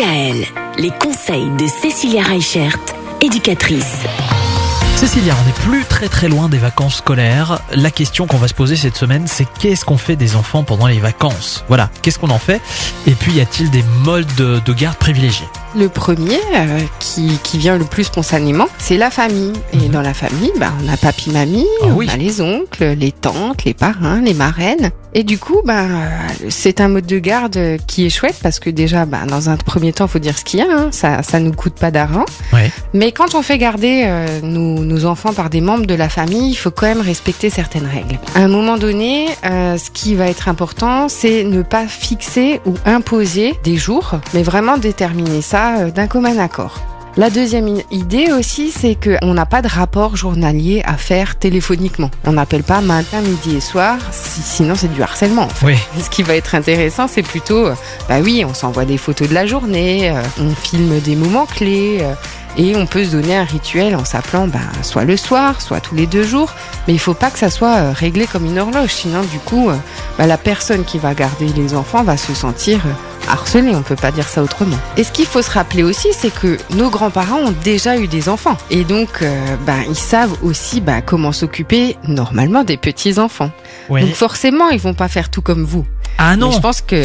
DKL, les conseils de Cécilia Reichert, éducatrice. Cécilia, on n'est plus très très loin des vacances scolaires. La question qu'on va se poser cette semaine, c'est qu'est-ce qu'on fait des enfants pendant les vacances? Voilà, qu'est-ce qu'on en fait? Et puis, y a-t-il des modes de, de garde privilégiés? Le premier, euh, qui, qui vient le plus spontanément, c'est la famille. Et Mhm. dans la famille, bah, on a papy-mamie, Ah on oui. a les oncles, les tantes, les parrains, les marraines. Et du coup, euh, c'est un mode de garde qui est chouette parce que déjà, bah, dans un premier temps, faut dire ce qu'il y a. Hein, ça, ça nous coûte pas d'argent. Ouais. Mais quand on fait garder euh, nos, nos enfants par des membres de la famille, il faut quand même respecter certaines règles. À un moment donné, euh, ce qui va être important, c'est ne pas fixer ou imposer des jours, mais vraiment déterminer ça euh, d'un commun accord. La deuxième idée aussi, c'est qu'on n'a pas de rapport journalier à faire téléphoniquement. On n'appelle pas matin, midi et soir, si- sinon c'est du harcèlement. en fait. Oui. Ce qui va être intéressant, c'est plutôt, euh, bah oui, on s'envoie des photos de la journée, euh, on filme des moments clés, euh, et on peut se donner un rituel en s'appelant bah, soit le soir, soit tous les deux jours. Mais il faut pas que ça soit réglé comme une horloge, sinon du coup, bah, la personne qui va garder les enfants va se sentir harcelée. On peut pas dire ça autrement. Et ce qu'il faut se rappeler aussi, c'est que nos grands-parents ont déjà eu des enfants, et donc euh, bah, ils savent aussi bah, comment s'occuper normalement des petits enfants. Oui. Donc forcément, ils vont pas faire tout comme vous. Ah Mais non je pense que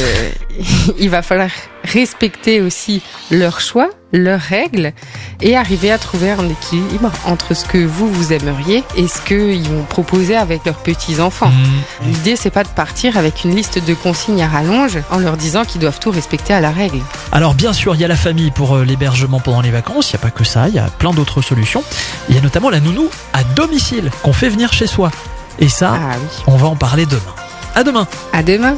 il va falloir respecter aussi leurs choix, leurs règles et arriver à trouver un équilibre entre ce que vous vous aimeriez et ce qu'ils vont proposer avec leurs petits enfants. Mmh. L'idée c'est pas de partir avec une liste de consignes à rallonge en leur disant qu'ils doivent tout respecter à la règle. Alors bien sûr, il y a la famille pour euh, l'hébergement pendant les vacances, il n'y a pas que ça, il y a plein d'autres solutions. Il y a notamment la nounou à domicile qu'on fait venir chez soi. Et ça, Ah oui. on va en parler demain. À demain À demain.